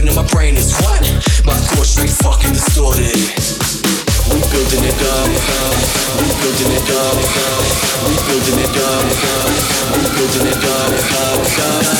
laughing in my brain is what? My thoughts straight fucking distorted. We building it up, we building it up, we building it up, we building it up. We building it up.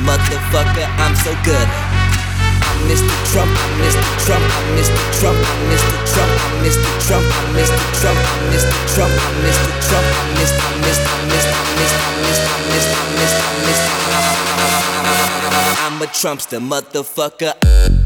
mother, motherfucker, I'm so good. I'm Mr. Trump, I'm Mr. Trump, I'm Mr. Trump, I'm Mr. Trump, I'm Mr. Trump, I'm Mr. Trump, I'm Mr. Trump, I'm Mr. Trump, I'm Mr. I'm Mr. I'm Mr. I'm Mr. Mr. Mr. Mr. Mr. I'm a Trumpster, motherfucker.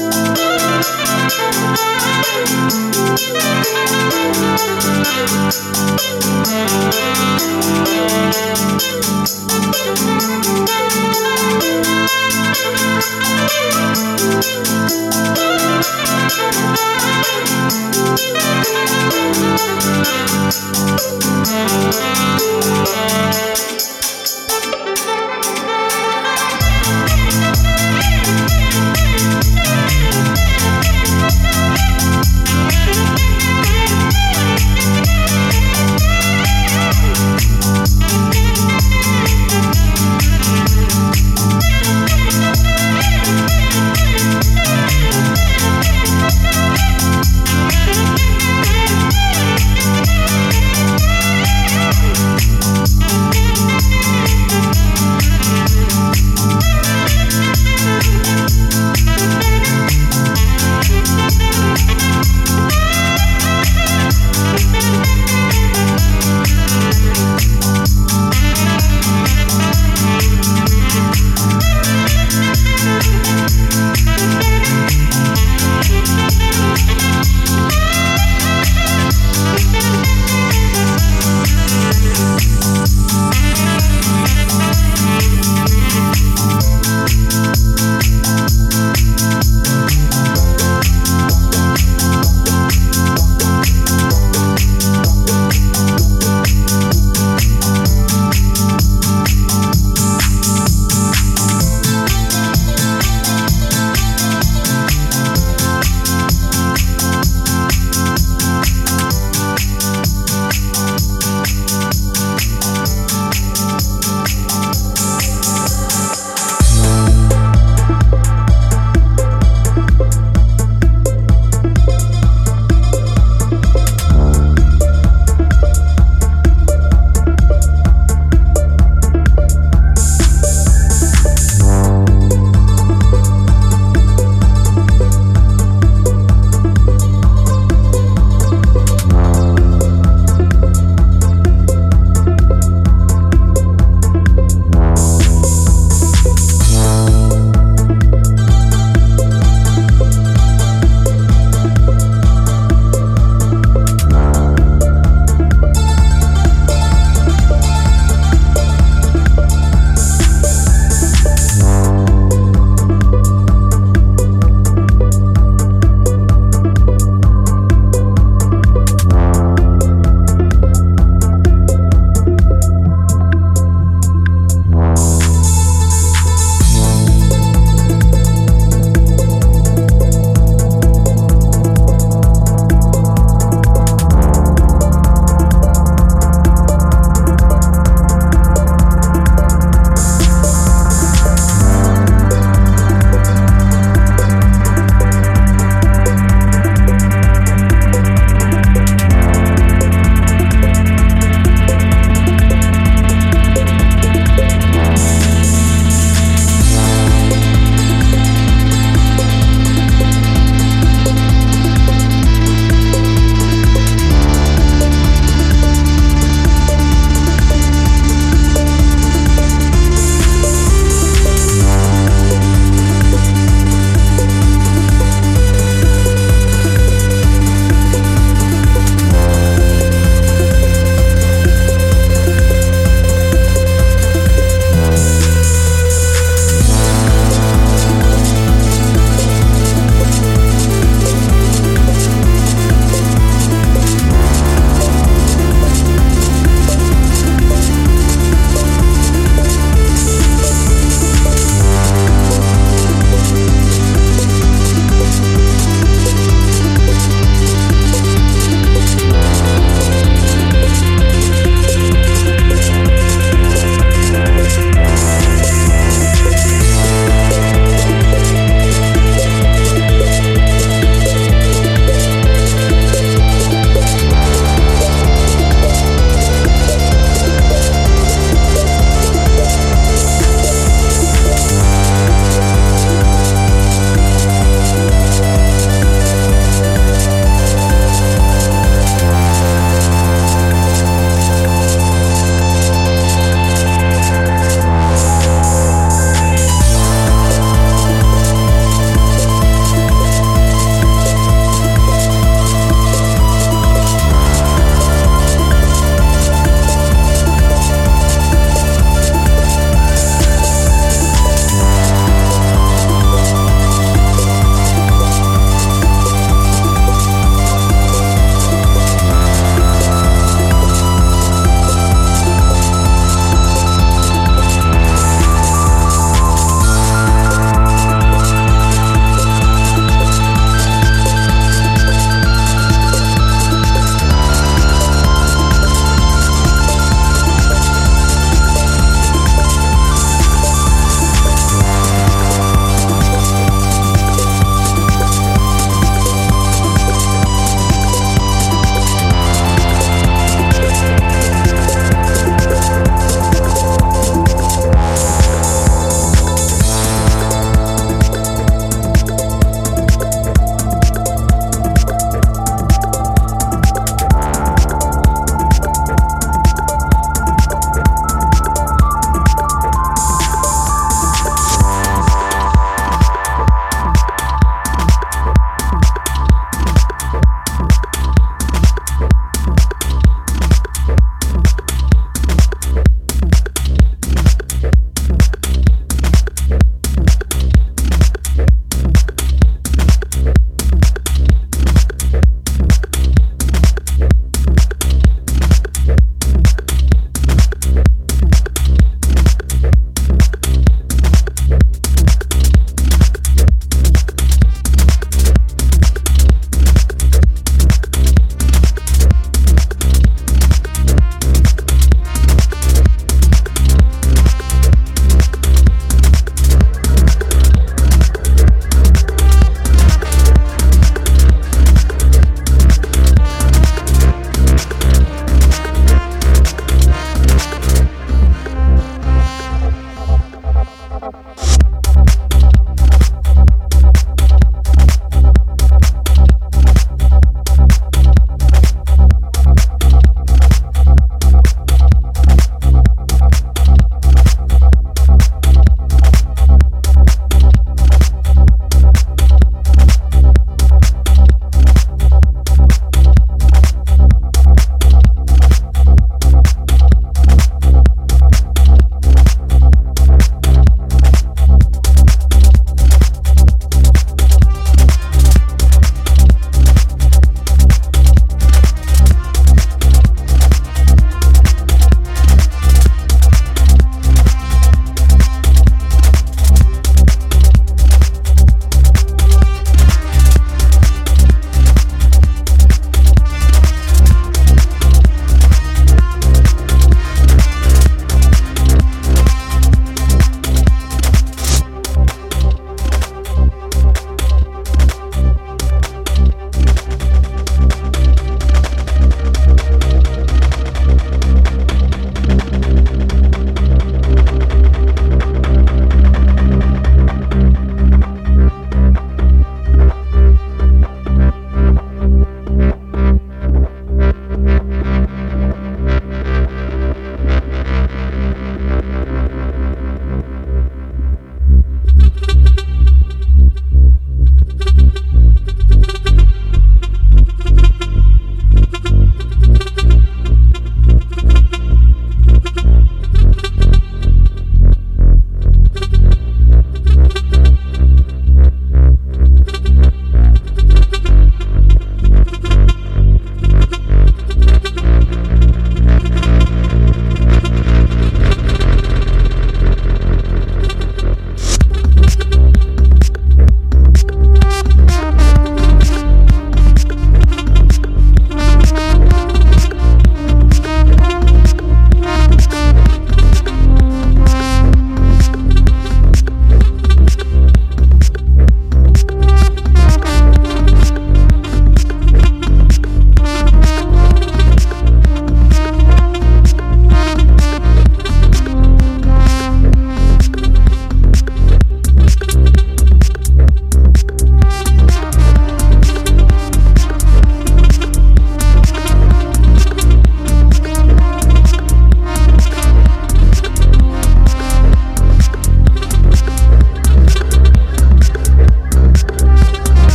Thank